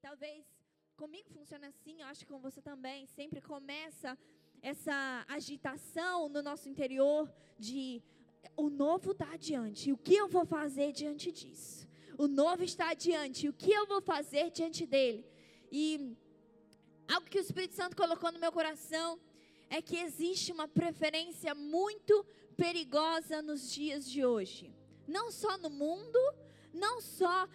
talvez comigo funciona assim, eu acho que com você também, sempre começa essa agitação no nosso interior de o novo está adiante, o que eu vou fazer diante disso? O novo está adiante, o que eu vou fazer diante dele? E algo que o Espírito Santo colocou no meu coração é que existe uma preferência muito perigosa nos dias de hoje. Não só no mundo, não só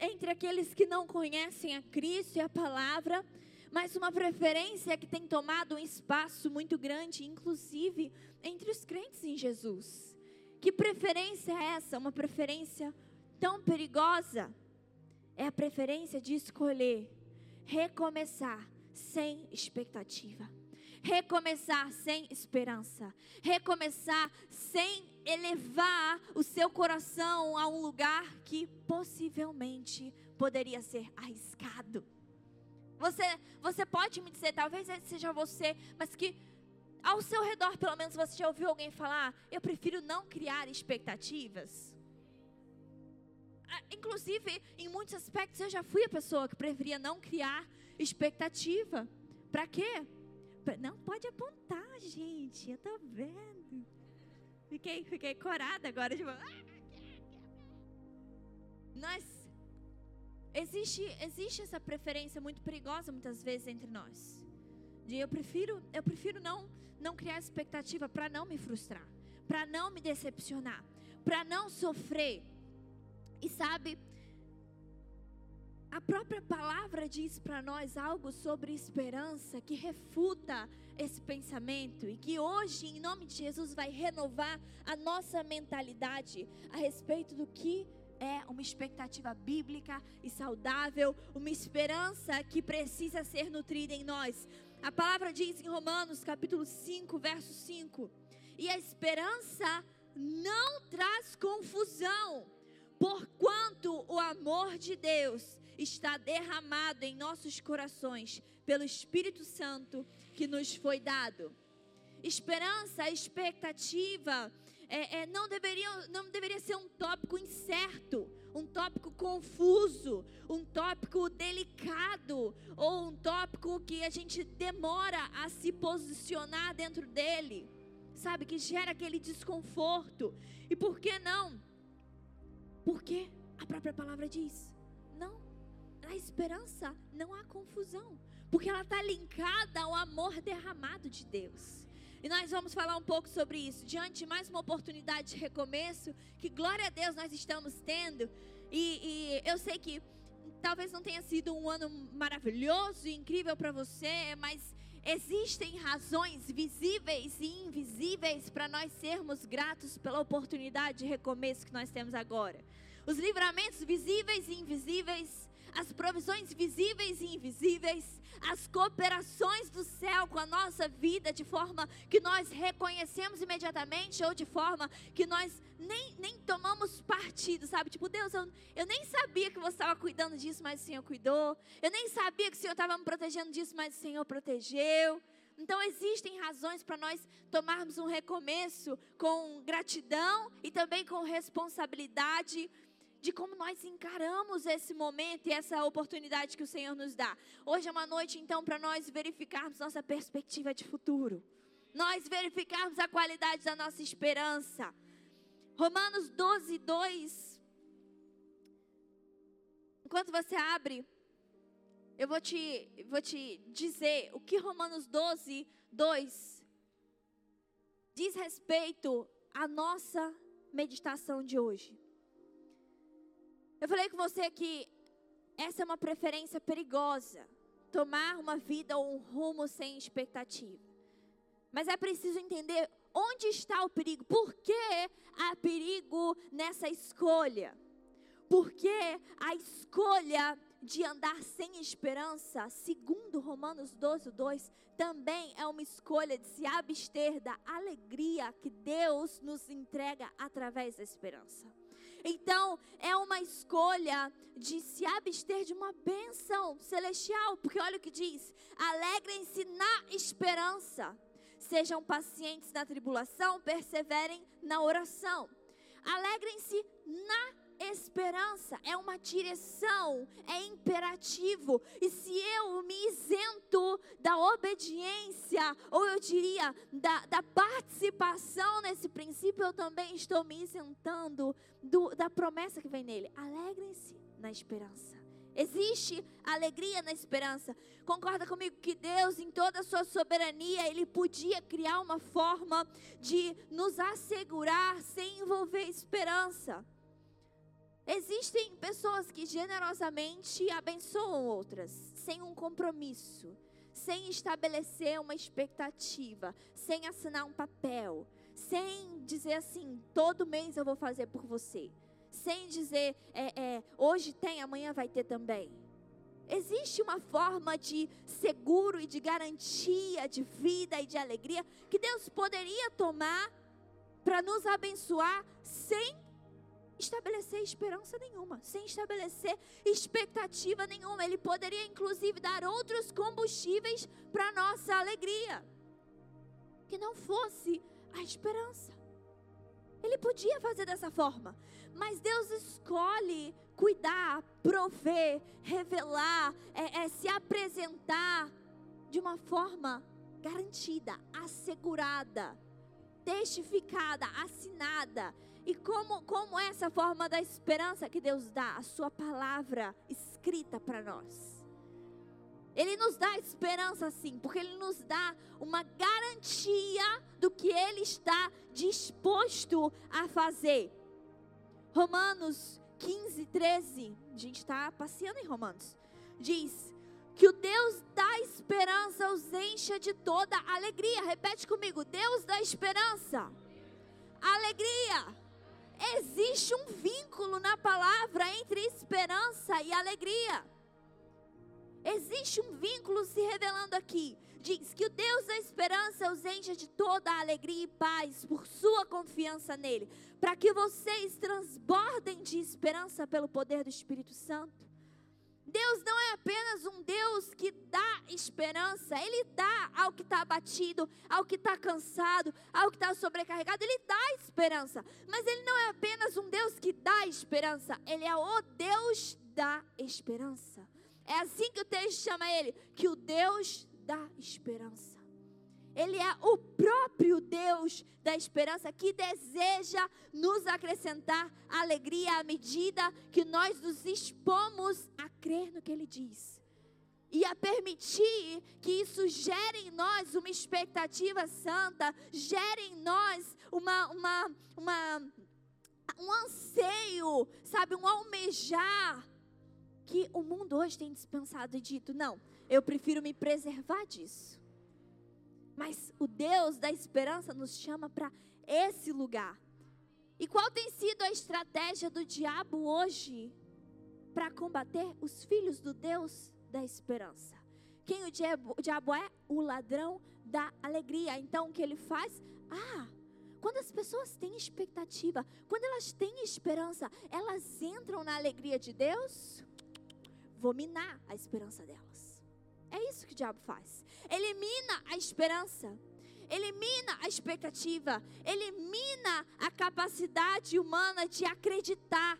entre aqueles que não conhecem a Cristo e a palavra, mas uma preferência que tem tomado um espaço muito grande, inclusive entre os crentes em Jesus. Que preferência é essa? Uma preferência tão perigosa? É a preferência de escolher recomeçar sem expectativa, recomeçar sem esperança, recomeçar sem elevar o seu coração a um lugar que possivelmente poderia ser arriscado. Você, você pode me dizer, talvez seja você, mas que ao seu redor, pelo menos, você já ouviu alguém falar: eu prefiro não criar expectativas? Ah, inclusive, em muitos aspectos, eu já fui a pessoa que preferia não criar expectativa. Para quê? Não pode apontar, gente. Eu tô vendo. Fiquei, fiquei corada agora. Tipo, ah, nós existe, existe essa preferência muito perigosa muitas vezes entre nós. De eu prefiro, eu prefiro não não criar expectativa para não me frustrar, para não me decepcionar, para não sofrer. E sabe, a própria palavra diz para nós algo sobre esperança que refuta esse pensamento e que hoje, em nome de Jesus, vai renovar a nossa mentalidade a respeito do que é uma expectativa bíblica e saudável, uma esperança que precisa ser nutrida em nós. A palavra diz em Romanos, capítulo 5, verso 5: E a esperança não traz confusão, porquanto o amor de Deus está derramado em nossos corações pelo Espírito Santo que nos foi dado. Esperança, expectativa, é, é, não, deveria, não deveria ser um tópico incerto, um tópico confuso, um tópico delicado, ou um tópico que a gente demora a se posicionar dentro dele, sabe? Que gera aquele desconforto. E por que não? Porque a própria palavra diz: na esperança não há confusão, porque ela está linkada ao amor derramado de Deus. E nós vamos falar um pouco sobre isso. Diante de mais uma oportunidade de recomeço, que glória a Deus nós estamos tendo. E, e eu sei que talvez não tenha sido um ano maravilhoso e incrível para você, mas existem razões visíveis e invisíveis para nós sermos gratos pela oportunidade de recomeço que nós temos agora. Os livramentos visíveis e invisíveis as provisões visíveis e invisíveis, as cooperações do céu com a nossa vida, de forma que nós reconhecemos imediatamente ou de forma que nós nem, nem tomamos partido, sabe? Tipo, Deus, eu, eu nem sabia que você estava cuidando disso, mas o Senhor cuidou. Eu nem sabia que o Senhor estava me protegendo disso, mas o Senhor protegeu. Então existem razões para nós tomarmos um recomeço com gratidão e também com responsabilidade de como nós encaramos esse momento e essa oportunidade que o Senhor nos dá. Hoje é uma noite, então, para nós verificarmos nossa perspectiva de futuro, nós verificarmos a qualidade da nossa esperança. Romanos 12, 2. Enquanto você abre, eu vou te, vou te dizer o que Romanos 12, 2 diz respeito à nossa meditação de hoje. Eu falei com você que essa é uma preferência perigosa. Tomar uma vida ou um rumo sem expectativa. Mas é preciso entender onde está o perigo. Por que há perigo nessa escolha? Porque a escolha de andar sem esperança, segundo Romanos 12, 2, também é uma escolha de se abster da alegria que Deus nos entrega através da esperança. Então, é uma escolha de se abster de uma bênção celestial, porque olha o que diz: alegrem-se na esperança, sejam pacientes na tribulação, perseverem na oração. Alegrem-se na esperança é uma direção, é imperativo. E se eu me isento da obediência, ou eu diria da, da participação nesse princípio, eu também estou me isentando do, da promessa que vem nele. Alegrem-se na esperança. Existe alegria na esperança. Concorda comigo que Deus, em toda a sua soberania, Ele podia criar uma forma de nos assegurar sem envolver esperança. Existem pessoas que generosamente abençoam outras, sem um compromisso, sem estabelecer uma expectativa, sem assinar um papel, sem dizer assim: todo mês eu vou fazer por você sem dizer é, é, hoje tem, amanhã vai ter também. Existe uma forma de seguro e de garantia de vida e de alegria que Deus poderia tomar para nos abençoar sem estabelecer esperança nenhuma, sem estabelecer expectativa nenhuma. Ele poderia inclusive dar outros combustíveis para nossa alegria, que não fosse a esperança. Ele podia fazer dessa forma, mas Deus escolhe cuidar, prover, revelar, é, é, se apresentar de uma forma garantida, assegurada, testificada, assinada. E como, como é essa forma da esperança que Deus dá? A sua palavra escrita para nós. Ele nos dá esperança sim, porque ele nos dá uma garantia do que ele está disposto a fazer. Romanos 15, 13, a gente está passeando em Romanos, diz que o Deus da esperança os encha de toda alegria. Repete comigo: Deus da esperança, alegria. Existe um vínculo na palavra entre esperança e alegria. Existe um vínculo se revelando aqui. Diz que o Deus da esperança os encha de toda a alegria e paz por sua confiança nele, para que vocês transbordem de esperança pelo poder do Espírito Santo. Deus não é apenas um Deus que dá esperança, Ele dá ao que está abatido, ao que está cansado, ao que está sobrecarregado, Ele dá esperança. Mas Ele não é apenas um Deus que dá esperança, Ele é o Deus da esperança. É assim que o texto chama ele, que o Deus da esperança. Ele é o próprio Deus da esperança que deseja nos acrescentar alegria à medida que nós nos expomos a crer no que Ele diz. E a permitir que isso gere em nós uma expectativa santa, gere em nós uma, uma, uma, um anseio, sabe, um almejar que o mundo hoje tem dispensado e dito: não, eu prefiro me preservar disso. Mas o Deus da esperança nos chama para esse lugar. E qual tem sido a estratégia do diabo hoje para combater os filhos do Deus da esperança? Quem o diabo, é? O ladrão da alegria. Então o que ele faz? Ah, quando as pessoas têm expectativa, quando elas têm esperança, elas entram na alegria de Deus vou minar a esperança delas. É isso que o diabo faz. Elimina a esperança, elimina a expectativa, elimina a capacidade humana de acreditar.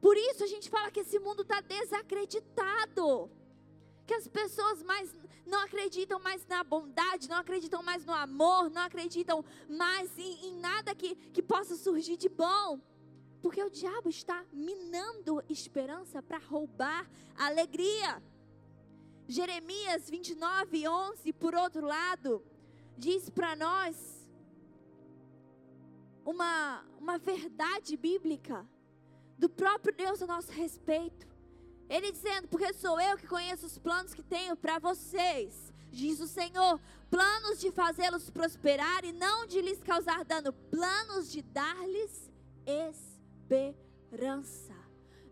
Por isso a gente fala que esse mundo está desacreditado. Que as pessoas mais não acreditam mais na bondade, não acreditam mais no amor, não acreditam mais em, em nada que, que possa surgir de bom. Porque o diabo está minando esperança para roubar a alegria. Jeremias 29, 11, por outro lado, diz para nós uma, uma verdade bíblica do próprio Deus a nosso respeito. Ele dizendo: Porque sou eu que conheço os planos que tenho para vocês, diz o Senhor, planos de fazê-los prosperar e não de lhes causar dano, planos de dar-lhes esperança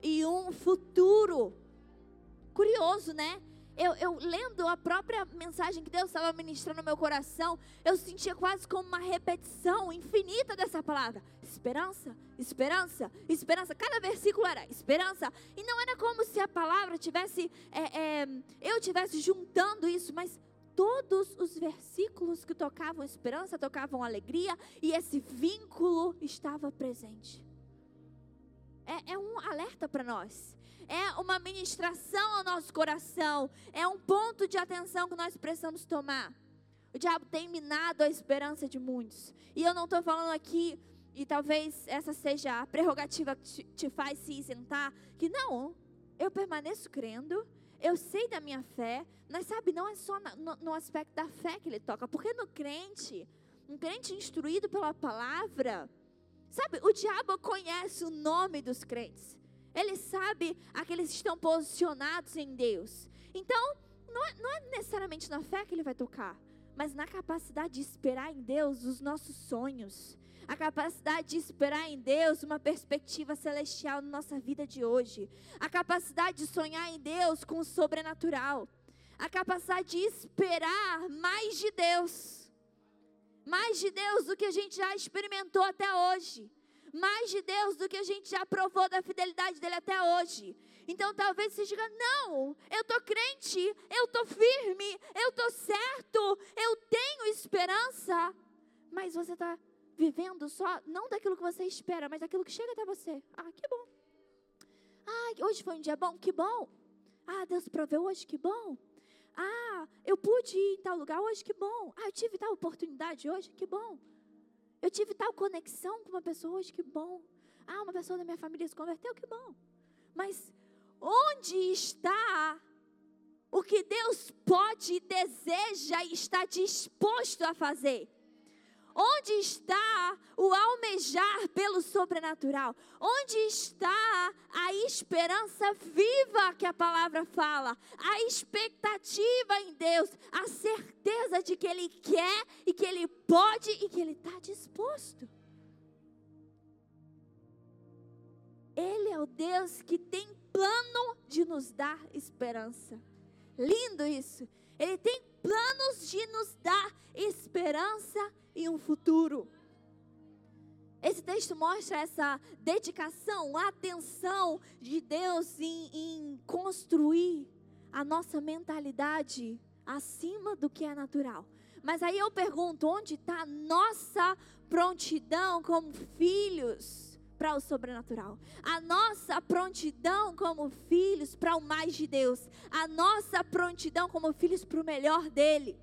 e um futuro. Curioso, né? Eu, eu, lendo a própria mensagem que Deus estava ministrando no meu coração, eu sentia quase como uma repetição infinita dessa palavra: esperança, esperança, esperança. Cada versículo era esperança, e não era como se a palavra tivesse, é, é, eu tivesse juntando isso, mas todos os versículos que tocavam esperança, tocavam alegria, e esse vínculo estava presente. É, é um alerta para nós. É uma ministração ao nosso coração. É um ponto de atenção que nós precisamos tomar. O diabo tem minado a esperança de muitos. E eu não estou falando aqui, e talvez essa seja a prerrogativa que te, te faz se isentar, que não, eu permaneço crendo, eu sei da minha fé, mas sabe, não é só no, no aspecto da fé que ele toca, porque no crente, um crente instruído pela palavra, sabe, o diabo conhece o nome dos crentes, ele sabe aqueles que estão posicionados em Deus. Então, não é, não é necessariamente na fé que ele vai tocar, mas na capacidade de esperar em Deus os nossos sonhos, a capacidade de esperar em Deus uma perspectiva celestial na nossa vida de hoje, a capacidade de sonhar em Deus com o sobrenatural, a capacidade de esperar mais de Deus, mais de Deus do que a gente já experimentou até hoje, mais de Deus do que a gente já provou da fidelidade dele até hoje. Então talvez você diga: não, eu estou crente, eu estou firme, eu estou certo, eu tenho esperança. Mas você está vivendo só, não daquilo que você espera, mas daquilo que chega até você. Ah, que bom. Ah, hoje foi um dia bom, que bom. Ah, Deus proveu hoje, que bom. Ah, eu pude ir em tal lugar hoje, que bom. Ah, eu tive tal oportunidade hoje, que bom. Eu tive tal conexão com uma pessoa hoje, que bom. Ah, uma pessoa da minha família se converteu, que bom. Mas onde está o que Deus pode, deseja e está disposto a fazer? Onde está o almejar pelo sobrenatural? Onde está a esperança viva que a palavra fala? A expectativa em Deus, a certeza de que Ele quer e que Ele pode e que Ele está disposto. Ele é o Deus que tem plano de nos dar esperança. Lindo isso. Ele tem planos de nos dar esperança e um futuro. Esse texto mostra essa dedicação, atenção de Deus em, em construir a nossa mentalidade acima do que é natural. Mas aí eu pergunto: onde está nossa prontidão como filhos para o sobrenatural? A nossa prontidão como filhos para o mais de Deus? A nossa prontidão como filhos para o melhor dele?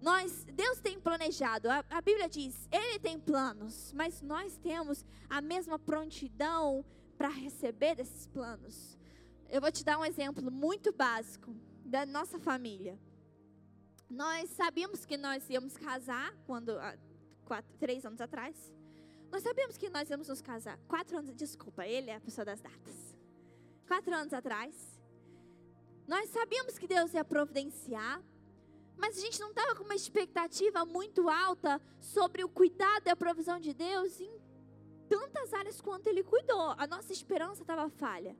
Nós, Deus tem planejado, a, a, Bíblia diz, Ele tem planos, mas nós temos a mesma prontidão para receber desses planos. Eu vou te dar um exemplo muito básico da nossa família. Nós sabíamos que nós íamos casar quando, quatro, três anos atrás. Nós sabíamos que nós íamos nos casar. Quatro anos, desculpa, ele é a pessoa das datas. Quatro anos atrás. Nós sabíamos que Deus ia providenciar mas a gente não estava com uma expectativa muito alta sobre o cuidado e a provisão de Deus em tantas áreas quanto Ele cuidou. A nossa esperança estava falha.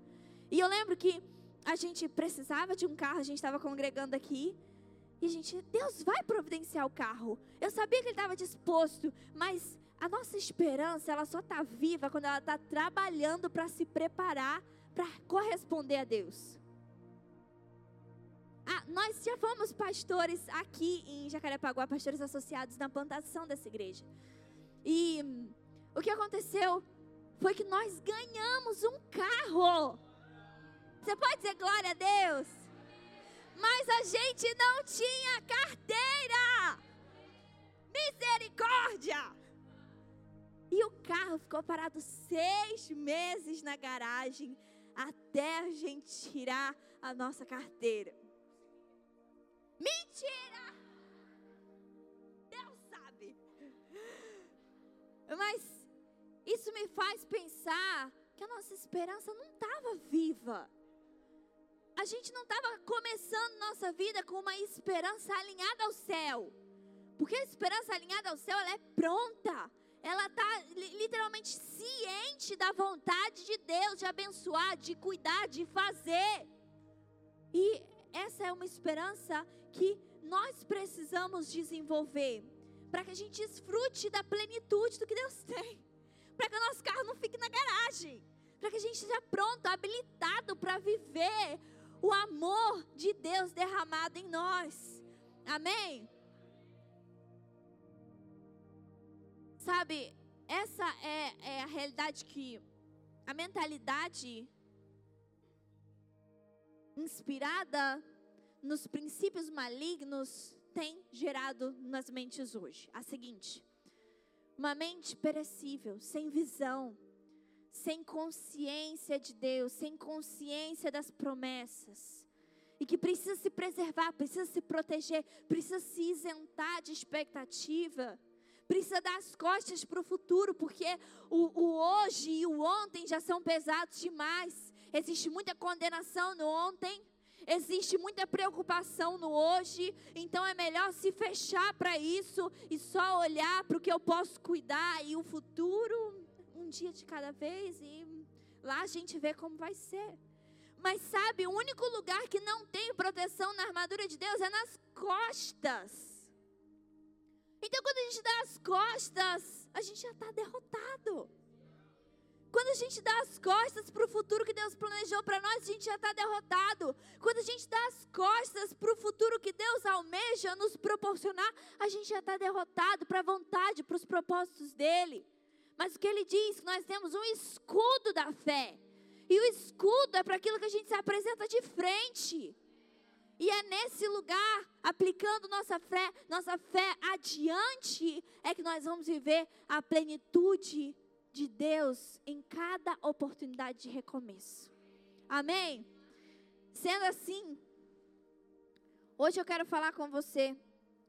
E eu lembro que a gente precisava de um carro, a gente estava congregando aqui. E a gente, Deus vai providenciar o carro. Eu sabia que Ele estava disposto, mas a nossa esperança, ela só está viva quando ela está trabalhando para se preparar para corresponder a Deus. Ah, nós já fomos pastores aqui em Jacarepaguá, pastores associados na plantação dessa igreja. E o que aconteceu foi que nós ganhamos um carro. Você pode dizer glória a Deus? Mas a gente não tinha carteira. Misericórdia! E o carro ficou parado seis meses na garagem até a gente tirar a nossa carteira. Mentira! Deus sabe. Mas isso me faz pensar que a nossa esperança não estava viva. A gente não estava começando nossa vida com uma esperança alinhada ao céu. Porque a esperança alinhada ao céu, ela é pronta. Ela está literalmente ciente da vontade de Deus de abençoar, de cuidar, de fazer. E essa é uma esperança que nós precisamos desenvolver para que a gente desfrute da plenitude do que Deus tem. Para que o nosso carro não fique na garagem. Para que a gente esteja pronto, habilitado para viver o amor de Deus derramado em nós. Amém? Sabe, essa é, é a realidade que a mentalidade inspirada nos princípios malignos tem gerado nas mentes hoje? A seguinte: uma mente perecível, sem visão, sem consciência de Deus, sem consciência das promessas. E que precisa se preservar, precisa se proteger, precisa se isentar de expectativa, precisa dar as costas para o futuro, porque o, o hoje e o ontem já são pesados demais. Existe muita condenação no ontem, existe muita preocupação no hoje, então é melhor se fechar para isso e só olhar para o que eu posso cuidar e o futuro um dia de cada vez e lá a gente vê como vai ser. Mas sabe, o único lugar que não tem proteção na armadura de Deus é nas costas. Então, quando a gente dá as costas, a gente já está derrotado. Quando a gente dá as costas para o futuro que Deus planejou para nós, a gente já está derrotado. Quando a gente dá as costas para o futuro que Deus almeja nos proporcionar, a gente já está derrotado para a vontade, para os propósitos dEle. Mas o que ele diz? Nós temos um escudo da fé. E o escudo é para aquilo que a gente se apresenta de frente. E é nesse lugar, aplicando nossa fé, nossa fé adiante, é que nós vamos viver a plenitude de Deus em cada oportunidade de recomeço. Amém? Sendo assim, hoje eu quero falar com você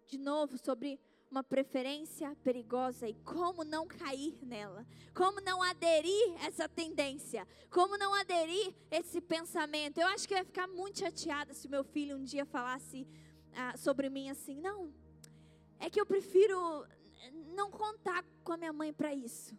de novo sobre uma preferência perigosa e como não cair nela, como não aderir essa tendência, como não aderir esse pensamento. Eu acho que eu ia ficar muito chateada se meu filho um dia falasse ah, sobre mim assim: não, é que eu prefiro não contar com a minha mãe para isso.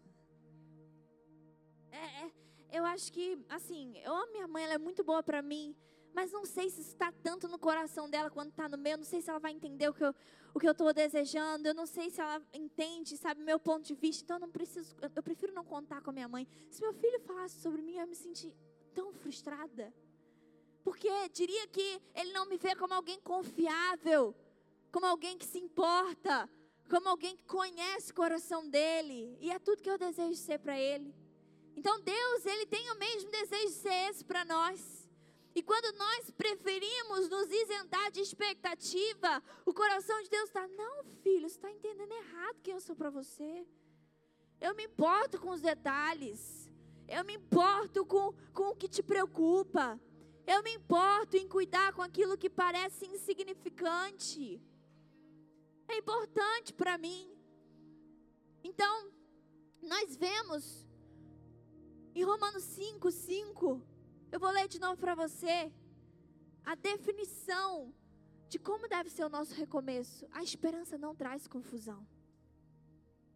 É, é, eu acho que, assim, eu amo minha mãe, ela é muito boa para mim, mas não sei se está tanto no coração dela quanto está no meu, não sei se ela vai entender o que eu o que eu estou desejando, eu não sei se ela entende, sabe, meu ponto de vista, então eu não preciso, eu prefiro não contar com a minha mãe. Se meu filho falasse sobre mim, eu me senti tão frustrada. Porque diria que ele não me vê como alguém confiável, como alguém que se importa, como alguém que conhece o coração dele, e é tudo que eu desejo ser para ele. Então Deus, ele tem o mesmo desejo de ser esse para nós. E quando nós preferimos nos isentar de expectativa, o coração de Deus está, não, filho, você está entendendo errado quem eu sou para você. Eu me importo com os detalhes. Eu me importo com, com o que te preocupa. Eu me importo em cuidar com aquilo que parece insignificante. É importante para mim. Então, nós vemos em Romanos 5, 5, eu vou ler de novo para você a definição de como deve ser o nosso recomeço. A esperança não traz confusão.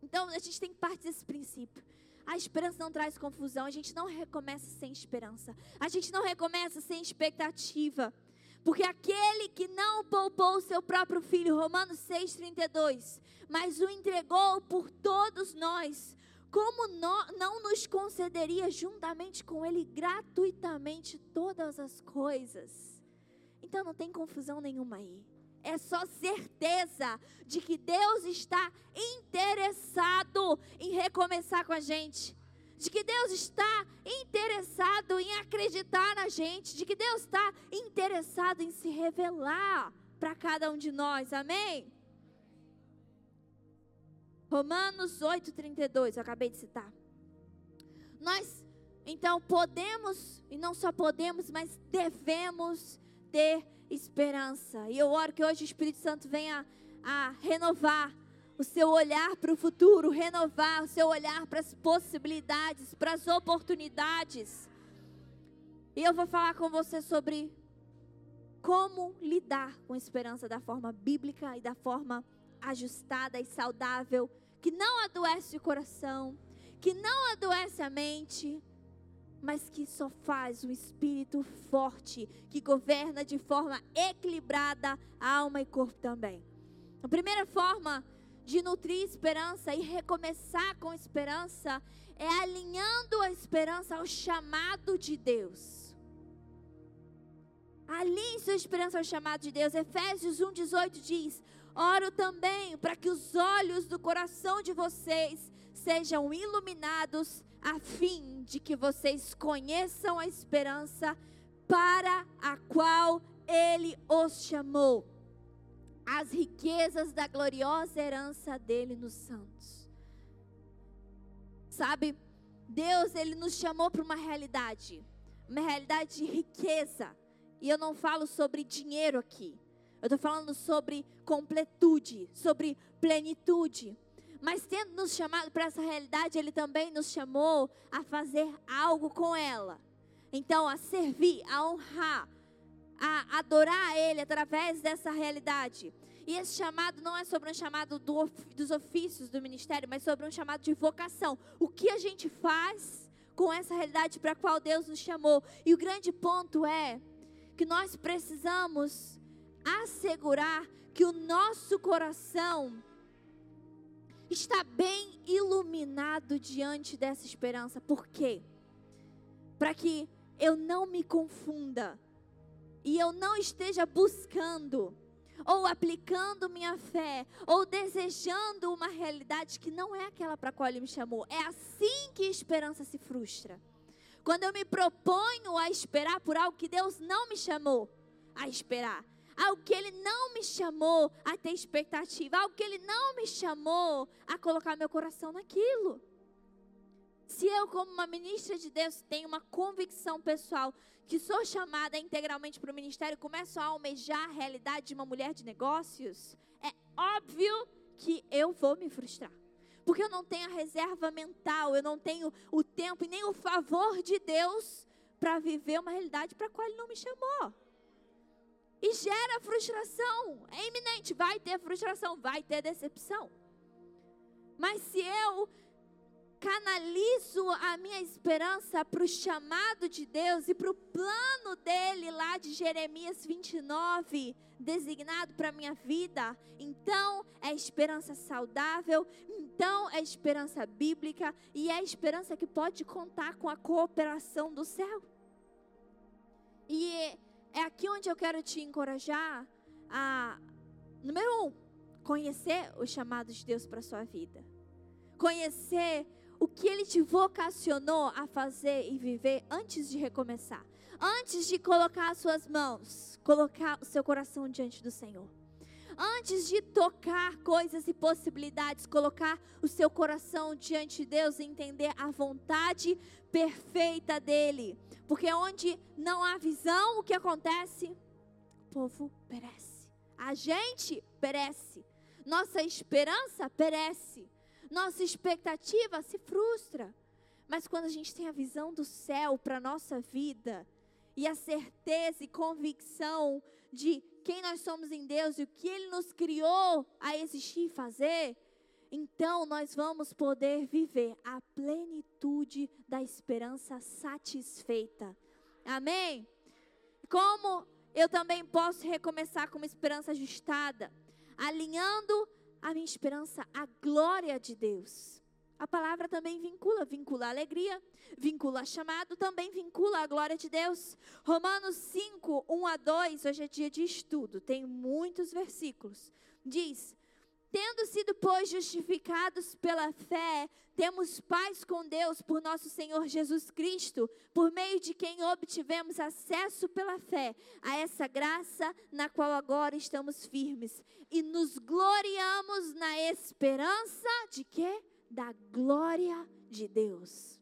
Então, a gente tem que partir desse princípio. A esperança não traz confusão. A gente não recomeça sem esperança. A gente não recomeça sem expectativa. Porque aquele que não poupou o seu próprio filho, Romanos 6,32, mas o entregou por todos nós, como não nos concederia juntamente com Ele gratuitamente todas as coisas? Então não tem confusão nenhuma aí. É só certeza de que Deus está interessado em recomeçar com a gente. De que Deus está interessado em acreditar na gente. De que Deus está interessado em se revelar para cada um de nós. Amém? Romanos 8,32, eu acabei de citar. Nós, então, podemos, e não só podemos, mas devemos ter esperança. E eu oro que hoje o Espírito Santo venha a renovar o seu olhar para o futuro, renovar o seu olhar para as possibilidades, para as oportunidades. E eu vou falar com você sobre como lidar com esperança da forma bíblica e da forma ajustada e saudável que não adoece o coração, que não adoece a mente, mas que só faz um espírito forte, que governa de forma equilibrada a alma e corpo também. A primeira forma de nutrir esperança e recomeçar com esperança é alinhando a esperança ao chamado de Deus. Alinhe sua esperança ao chamado de Deus. Efésios 1,18 diz: Oro também para que os olhos do coração de vocês sejam iluminados, a fim de que vocês conheçam a esperança para a qual ele os chamou, as riquezas da gloriosa herança dele nos santos. Sabe, Deus, ele nos chamou para uma realidade, uma realidade de riqueza. E eu não falo sobre dinheiro aqui. Eu estou falando sobre completude, sobre plenitude. Mas tendo nos chamado para essa realidade, Ele também nos chamou a fazer algo com ela. Então, a servir, a honrar, a adorar a Ele através dessa realidade. E esse chamado não é sobre um chamado do, dos ofícios do ministério, mas sobre um chamado de vocação. O que a gente faz com essa realidade para a qual Deus nos chamou? E o grande ponto é que nós precisamos assegurar que o nosso coração está bem iluminado diante dessa esperança. Por quê? Para que eu não me confunda e eu não esteja buscando ou aplicando minha fé, ou desejando uma realidade que não é aquela para a qual Ele me chamou. É assim que a esperança se frustra. Quando eu me proponho a esperar por algo que Deus não me chamou a esperar, algo que Ele não me chamou a ter expectativa, algo que Ele não me chamou a colocar meu coração naquilo. Se eu, como uma ministra de Deus, tenho uma convicção pessoal que sou chamada integralmente para o ministério, começo a almejar a realidade de uma mulher de negócios, é óbvio que eu vou me frustrar. Porque eu não tenho a reserva mental, eu não tenho o tempo e nem o favor de Deus para viver uma realidade para a qual Ele não me chamou. E gera frustração, é iminente, vai ter frustração, vai ter decepção. Mas se eu canalizo a minha esperança para o chamado de Deus e para o plano dele lá de Jeremias 29, designado para a minha vida, então é esperança saudável, então é esperança bíblica e é esperança que pode contar com a cooperação do céu. E é aqui onde eu quero te encorajar a, número um, conhecer o chamado de Deus para sua vida. Conhecer o que Ele te vocacionou a fazer e viver antes de recomeçar. Antes de colocar as suas mãos, colocar o seu coração diante do Senhor. Antes de tocar coisas e possibilidades, colocar o seu coração diante de Deus e entender a vontade perfeita dele. Porque onde não há visão, o que acontece? O povo perece. A gente perece. Nossa esperança perece nossa expectativa se frustra. Mas quando a gente tem a visão do céu para a nossa vida, e a certeza e convicção de quem nós somos em Deus e o que Ele nos criou a existir e fazer, então nós vamos poder viver a plenitude da esperança satisfeita. Amém? Como eu também posso recomeçar com uma esperança ajustada, alinhando a minha esperança à glória de Deus. A palavra também vincula, vincula a alegria, vincula a chamado, também vincula a glória de Deus. Romanos 5, 1 a 2, hoje é dia de estudo, tem muitos versículos. Diz: Tendo sido, pois, justificados pela fé, temos paz com Deus por nosso Senhor Jesus Cristo, por meio de quem obtivemos acesso pela fé a essa graça na qual agora estamos firmes e nos gloriamos na esperança de quê? Da glória de Deus.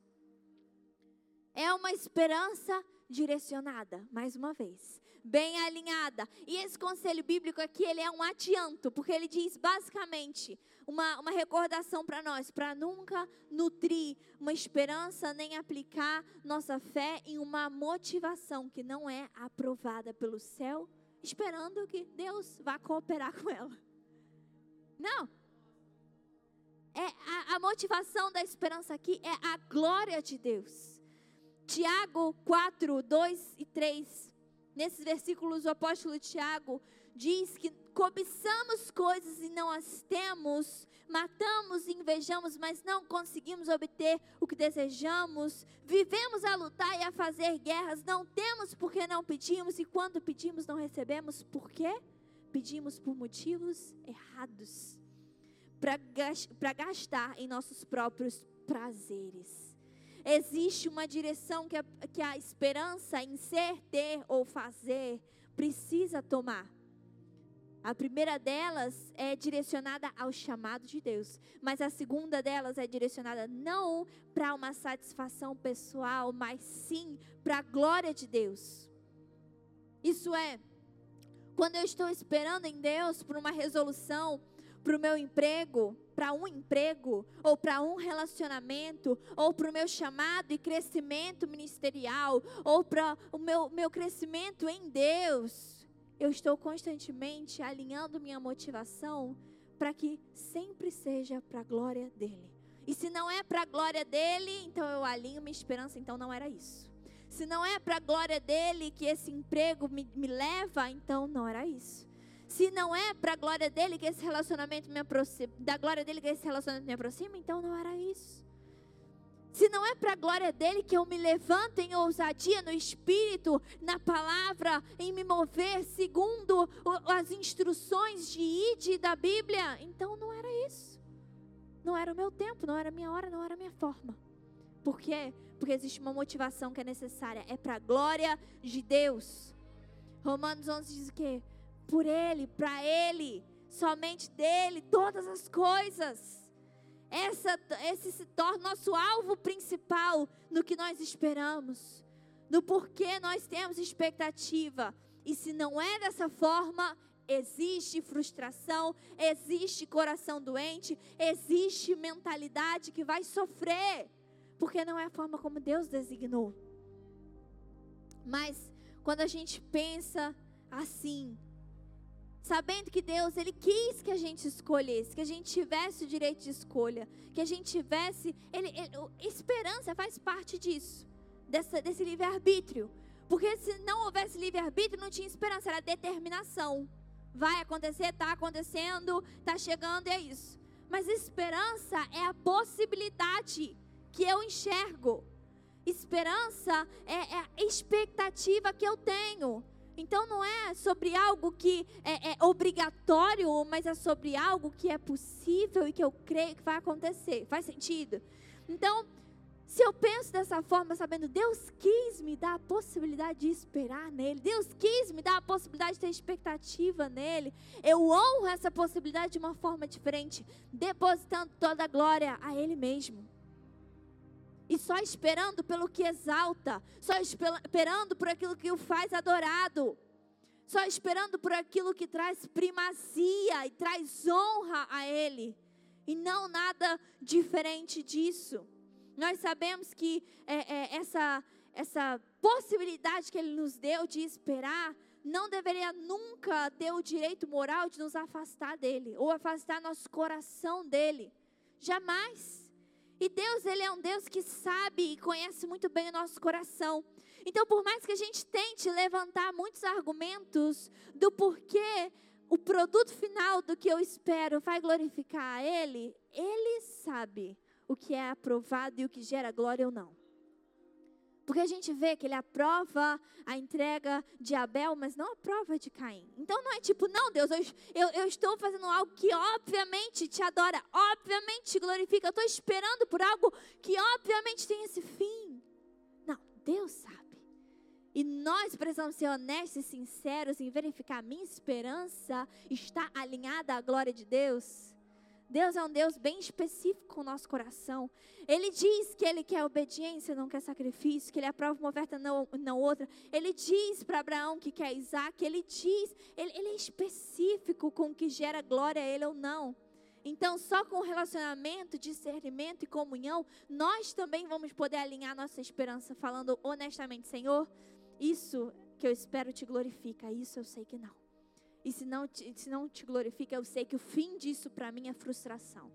É uma esperança direcionada, mais uma vez bem alinhada. E esse conselho bíblico aqui, ele é um adianto, porque ele diz basicamente uma, uma recordação para nós, para nunca nutrir uma esperança nem aplicar nossa fé em uma motivação que não é aprovada pelo céu, esperando que Deus vá cooperar com ela. Não. É a, a motivação da esperança aqui é a glória de Deus. Tiago 4, 2 e 3 Nesses versículos, o apóstolo Tiago diz que cobiçamos coisas e não as temos, matamos e invejamos, mas não conseguimos obter o que desejamos, vivemos a lutar e a fazer guerras, não temos porque não pedimos, e quando pedimos não recebemos, por quê? Pedimos por motivos errados. Para gastar em nossos próprios prazeres. Existe uma direção que a, que a esperança em ser, ter ou fazer precisa tomar. A primeira delas é direcionada ao chamado de Deus, mas a segunda delas é direcionada não para uma satisfação pessoal, mas sim para a glória de Deus. Isso é, quando eu estou esperando em Deus por uma resolução, para o meu emprego, para um emprego, ou para um relacionamento, ou para o meu chamado e crescimento ministerial, ou para o meu, meu crescimento em Deus, eu estou constantemente alinhando minha motivação para que sempre seja para a glória dEle. E se não é para a glória dEle, então eu alinho minha esperança, então não era isso. Se não é para a glória dEle que esse emprego me, me leva, então não era isso. Se não é para a glória dele que esse relacionamento me aproxima, da glória dele que esse relacionamento me aproxima, então não era isso. Se não é para a glória dele que eu me levanto em ousadia no espírito, na palavra, em me mover segundo as instruções de ide da Bíblia, então não era isso. Não era o meu tempo, não era a minha hora, não era a minha forma. Por quê? Porque existe uma motivação que é necessária, é para a glória de Deus. Romanos 11 diz o quê? Por Ele, para Ele, somente dele, todas as coisas. Essa, esse se torna nosso alvo principal no que nós esperamos, no porquê nós temos expectativa. E se não é dessa forma, existe frustração, existe coração doente, existe mentalidade que vai sofrer, porque não é a forma como Deus designou. Mas quando a gente pensa assim, sabendo que Deus ele quis que a gente escolhesse, que a gente tivesse o direito de escolha, que a gente tivesse, ele, ele esperança faz parte disso, dessa, desse livre arbítrio, porque se não houvesse livre arbítrio não tinha esperança, era determinação. Vai acontecer, está acontecendo, está chegando, é isso. Mas esperança é a possibilidade que eu enxergo. Esperança é, é a expectativa que eu tenho. Então não é sobre algo que é, é, obrigatório, mas é sobre algo que é possível e que eu creio que vai acontecer. Faz sentido? Então, se eu penso dessa forma, sabendo Deus quis me dar a possibilidade de esperar nele, Deus quis me dar a possibilidade de ter expectativa nele, eu honro essa possibilidade de uma forma diferente, depositando toda a glória a Ele mesmo e só esperando pelo que exalta, só esperando por aquilo que o faz adorado, só esperando por aquilo que traz primazia e traz honra a Ele, e não nada diferente disso. Nós sabemos que é, é, essa, essa possibilidade que Ele nos deu de esperar não deveria nunca ter o direito moral de nos afastar dele ou afastar nosso coração dele. Jamais. E Deus, ele é um Deus que sabe e conhece muito bem o nosso coração. Então, por mais que a gente tente levantar muitos argumentos do porquê o produto final do que eu espero vai glorificar a Ele, Ele sabe o que é aprovado e o que gera glória ou não. Porque a gente vê que ele aprova a entrega de Abel, mas não a prova de Caim. Então não é tipo, não, Deus, eu, eu, estou fazendo algo que obviamente te adora, obviamente te glorifica. Eu estou esperando por algo que obviamente tem esse fim. Não, Deus sabe. E nós precisamos ser honestos e sinceros em verificar minha esperança está alinhada à glória de Deus. Deus é um Deus bem específico com o nosso coração. Ele diz que ele quer obediência, não quer sacrifício, que ele aprova uma oferta, não, não outra. Ele diz para Abraão que quer Isaac, ele diz, ele, ele é específico com o que gera glória a ele ou não. Então, só com relacionamento, discernimento e comunhão, nós também vamos poder alinhar nossa esperança, falando honestamente, Senhor, isso que eu espero te glorifica, isso eu sei que não. E se não, te, se não te glorifica, eu sei que o fim disso para mim é frustração.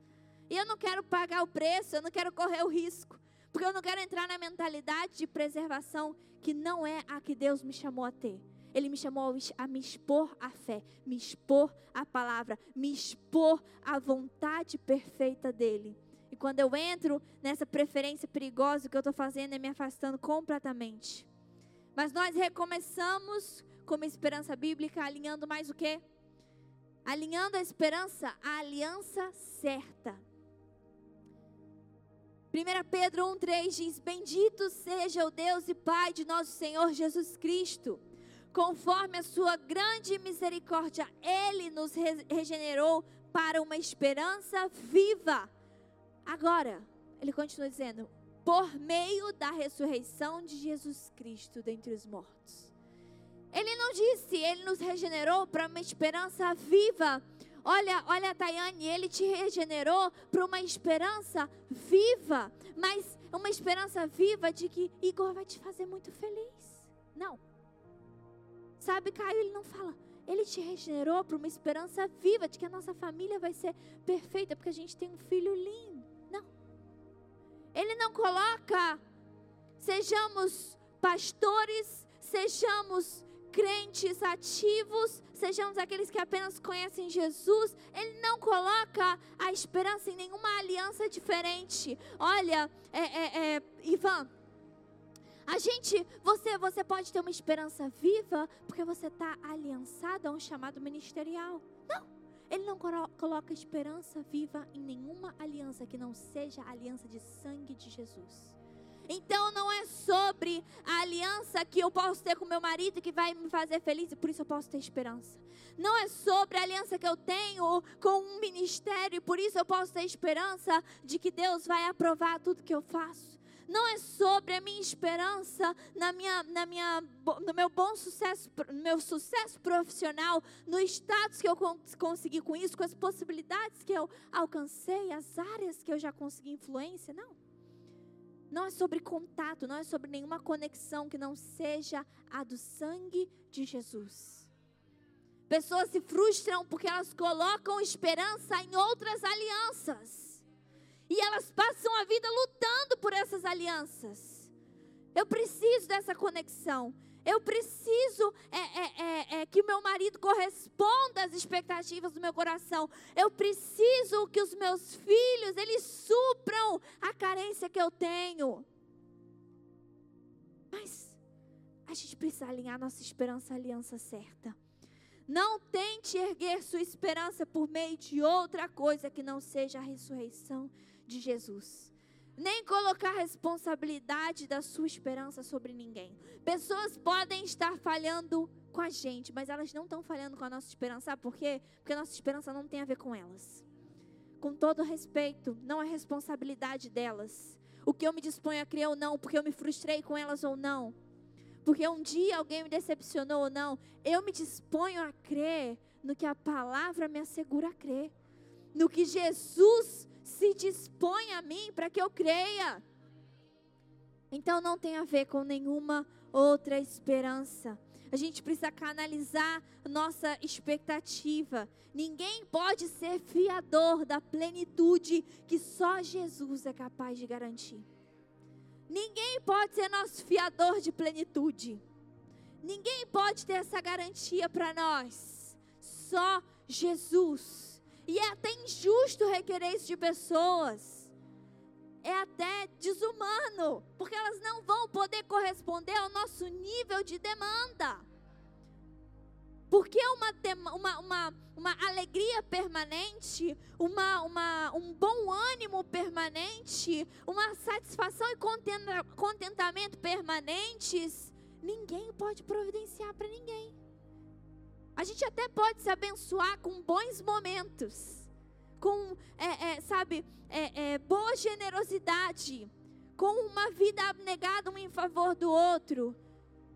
E eu não quero pagar o preço, eu não quero correr o risco. Porque eu não quero entrar na mentalidade de preservação que não é a que Deus me chamou a ter. Ele me chamou a me expor à fé, me expor à palavra, me expor à vontade perfeita dele. E quando eu entro nessa preferência perigosa, o que eu estou fazendo é me afastando completamente. Mas nós recomeçamos como esperança bíblica, alinhando mais o quê? alinhando a esperança à aliança certa. 1 Pedro 1,3 diz: Bendito seja o Deus e Pai de nosso Senhor Jesus Cristo, conforme a sua grande misericórdia, Ele nos regenerou para uma esperança viva. Agora, ele continua dizendo: por meio da ressurreição de Jesus Cristo dentre os mortos. Ele não disse, ele nos regenerou para uma esperança viva. Olha, olha, Tayane, ele te regenerou para uma esperança viva, mas uma esperança viva de que Igor vai te fazer muito feliz. Não. Sabe, Caio, ele não fala. Ele te regenerou para uma esperança viva de que a nossa família vai ser perfeita porque a gente tem um filho lindo. Ele não coloca sejamos pastores, sejamos crentes ativos, sejamos aqueles que apenas conhecem Jesus, Ele não coloca a esperança em nenhuma aliança diferente. Olha, é, é, é, Ivan, a gente, você, você pode ter uma esperança viva porque você está aliançado a um chamado ministerial. Não, ele não coloca esperança viva em nenhuma aliança que não seja a aliança de sangue de Jesus. Então não é sobre a aliança que eu posso ter com meu marido que vai me fazer feliz e por isso eu posso ter esperança. Não é sobre a aliança que eu tenho com um ministério e por isso eu posso ter esperança de que Deus vai aprovar tudo que eu faço. Não é sobre a minha esperança na minha, na minha, no meu bom sucesso, no meu sucesso profissional, no status que eu consegui com isso, com as possibilidades que eu alcancei, as áreas que eu já consegui influência. Não. Não é sobre contato, não é sobre nenhuma conexão que não seja a do sangue de Jesus. Pessoas se frustram porque elas colocam esperança em outras alianças. E elas passam a vida lutando por essas alianças. Eu preciso dessa conexão. Eu preciso é, é, é, é, que o meu marido corresponda às expectativas do meu coração. Eu preciso que os meus filhos eles supram a carência que eu tenho. Mas a gente precisa alinhar nossa esperança à aliança certa. Não tente erguer sua esperança por meio de outra coisa que não seja a ressurreição de Jesus nem colocar responsabilidade da sua esperança sobre ninguém. Pessoas podem estar falhando com a gente, mas elas não estão falhando com a nossa esperança. Sabe por quê? Porque a nossa esperança não tem a ver com elas. Com todo respeito, não é responsabilidade delas. O que eu me disponho a crer ou não, porque eu me frustrei com elas ou não. Porque um dia alguém me decepcionou ou não, eu me disponho a crer no que a palavra me assegura a crer. No que Jesus se dispõe a mim para que eu creia. Então não tem a ver com nenhuma outra esperança. A gente precisa canalizar nossa expectativa. Ninguém pode ser fiador da plenitude que só Jesus é capaz de garantir. Ninguém pode ser nosso fiador de plenitude. Ninguém pode ter essa garantia para nós. Só Jesus. E é até injusto requerer isso de pessoas. É até desumano, porque elas não vão poder corresponder ao nosso nível de demanda. Porque uma, uma, uma, uma alegria permanente, uma, uma, um bom ânimo permanente, uma satisfação e contentamento permanentes, ninguém pode providenciar para ninguém. A gente até pode se abençoar com bons momentos, com, é, é, sabe, é, é, boa generosidade, com uma vida abnegada um em favor do outro,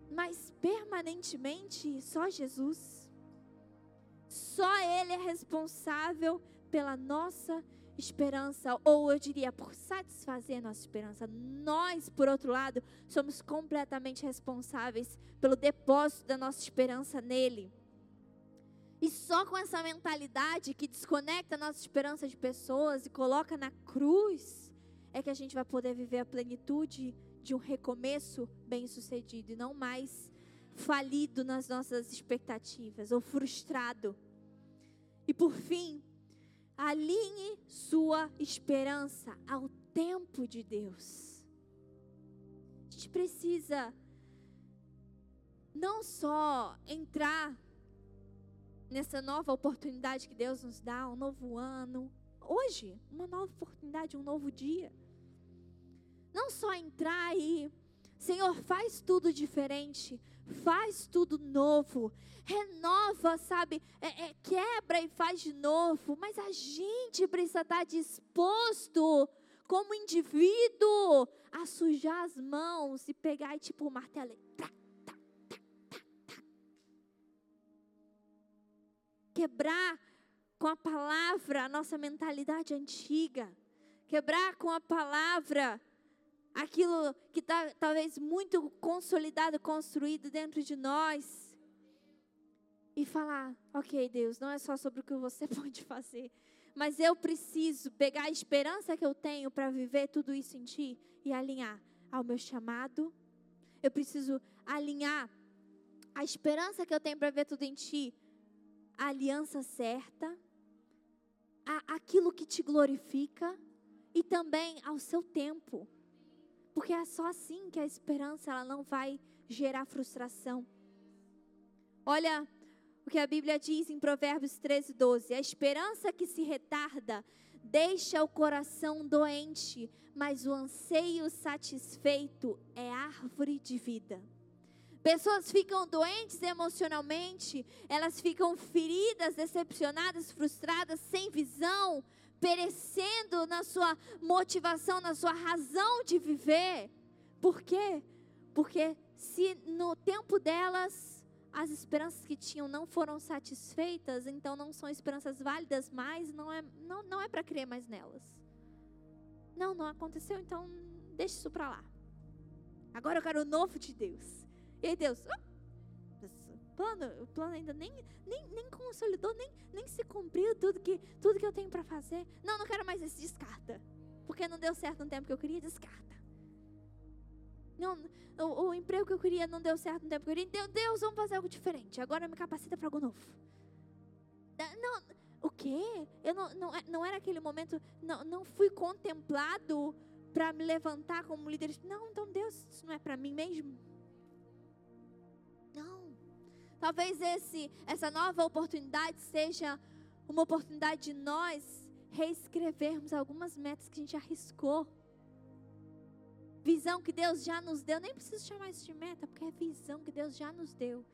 mas permanentemente só Jesus. Só Ele é responsável pela nossa esperança, ou eu diria, por satisfazer nossa esperança. Nós, por outro lado, somos completamente responsáveis pelo depósito da nossa esperança nele. E só com essa mentalidade que desconecta a nossa esperança de pessoas e coloca na cruz, é que a gente vai poder viver a plenitude de um recomeço bem-sucedido e não mais falido nas nossas expectativas ou frustrado. E por fim, alinhe sua esperança ao tempo de Deus. A gente precisa não só entrar nessa nova oportunidade que Deus nos dá, um novo ano, hoje, uma nova oportunidade, um novo dia. Não só entrar e, Senhor, faz tudo diferente, faz tudo novo, renova, sabe? É, é, quebra e faz de novo, mas a gente precisa estar disposto, como indivíduo, a sujar as mãos e pegar e tipo o martelo. Tá, Quebrar com a palavra a nossa mentalidade antiga. Quebrar com a palavra aquilo que está talvez muito consolidado, construído dentro de nós. E falar: ok, Deus, não é só sobre o que você pode fazer, mas eu preciso pegar a esperança que eu tenho para viver tudo isso em Ti e alinhar ao meu chamado. Eu preciso alinhar a esperança que eu tenho para ver tudo em Ti, a aliança certa, a, aquilo que te glorifica e também ao seu tempo. Porque é só assim que a esperança ela não vai gerar frustração. Olha o que a Bíblia diz em Provérbios 13, 12: A esperança que se retarda deixa o coração doente, mas o anseio satisfeito é árvore de vida. Pessoas ficam doentes emocionalmente, elas ficam feridas, decepcionadas, frustradas, sem visão, perecendo na sua motivação, na sua razão de viver. Por quê? Porque se no tempo delas as esperanças que tinham não foram satisfeitas, então não são esperanças válidas mais, não é, não, não é para crer mais nelas. Não, não aconteceu, então deixa isso para lá. Agora eu quero o novo de Deus. E aí Deus, oh, plano, o plano ainda nem, nem, nem consolidou, nem, nem se cumpriu tudo que, tudo que eu tenho para fazer. Não, não quero mais esse, descarta. Porque não deu certo no tempo que eu queria, descarta. Não, o, o emprego que eu queria não deu certo no tempo que eu queria. Deus, Deus vamos fazer algo diferente. Agora me capacita para algo novo. Não, o quê? Eu não, não, não era aquele momento, não, não fui contemplado para me levantar como líder. Não, então Deus, isso não é para mim mesmo. Talvez esse, essa nova oportunidade seja uma oportunidade de nós reescrevermos algumas metas que a gente arriscou. Visão que Deus já nos deu, nem preciso chamar isso de meta, porque é visão que Deus já nos deu.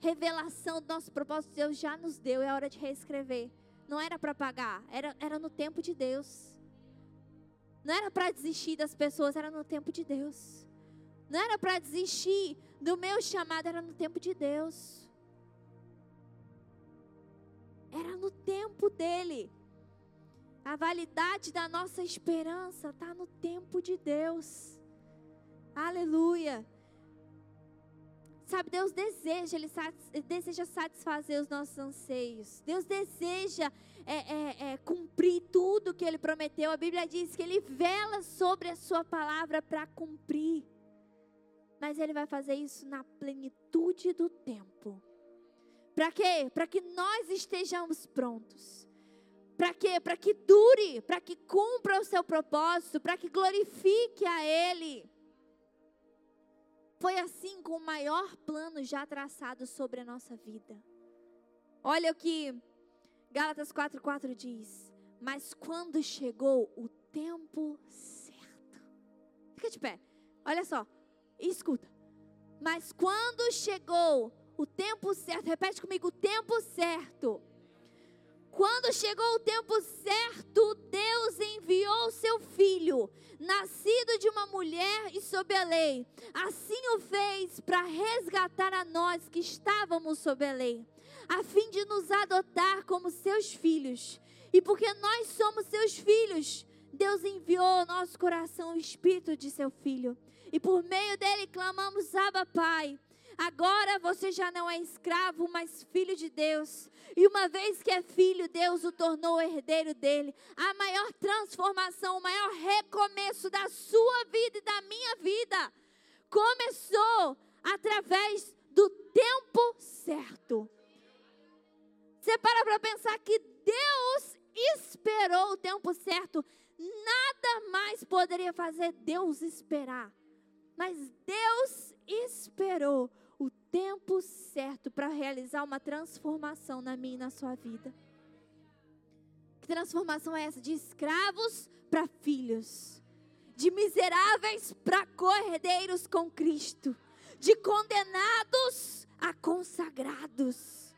Revelação do nosso propósito, Deus já nos deu, é hora de reescrever. Não era para pagar, era, era no tempo de Deus. Não era para desistir das pessoas, era no tempo de Deus. Não era para desistir do meu chamado, era no tempo de Deus. Era no tempo dele. A validade da nossa esperança está no tempo de Deus. Aleluia. Sabe, Deus deseja, Ele deseja satisfazer os nossos anseios. Deus deseja é, é, é, cumprir tudo que Ele prometeu. A Bíblia diz que Ele vela sobre a Sua palavra para cumprir. Mas Ele vai fazer isso na plenitude do tempo. Para quê? Para que nós estejamos prontos. Para quê? Para que dure, para que cumpra o seu propósito, para que glorifique a Ele. Foi assim com o maior plano já traçado sobre a nossa vida. Olha o que Gálatas 4,4 diz. Mas quando chegou o tempo certo. Fica de pé. Olha só. E escuta. Mas quando chegou o tempo certo, repete comigo: o tempo certo. Quando chegou o tempo certo, Deus enviou seu filho, nascido de uma mulher e sob a lei. Assim o fez para resgatar a nós que estávamos sob a lei, a fim de nos adotar como seus filhos. E porque nós somos seus filhos, Deus enviou ao nosso coração o espírito de seu filho. E por meio dele clamamos: Abba, Pai. Agora você já não é escravo, mas filho de Deus. E uma vez que é filho, Deus o tornou herdeiro dele. A maior transformação, o maior recomeço da sua vida e da minha vida começou através do tempo certo. Você para para pensar que Deus esperou o tempo certo. Nada mais poderia fazer Deus esperar. Mas Deus esperou tempo certo para realizar uma transformação na minha e na sua vida. Que transformação é essa? De escravos para filhos, de miseráveis para cordeiros com Cristo, de condenados a consagrados,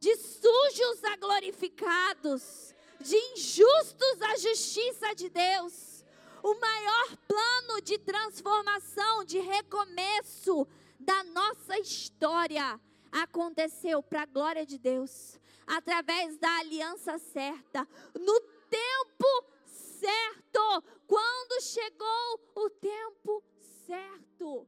de sujos a glorificados, de injustos à justiça de Deus. O maior plano de transformação, de recomeço da nossa história aconteceu para a glória de Deus, através da aliança certa, no tempo certo, quando chegou o tempo certo.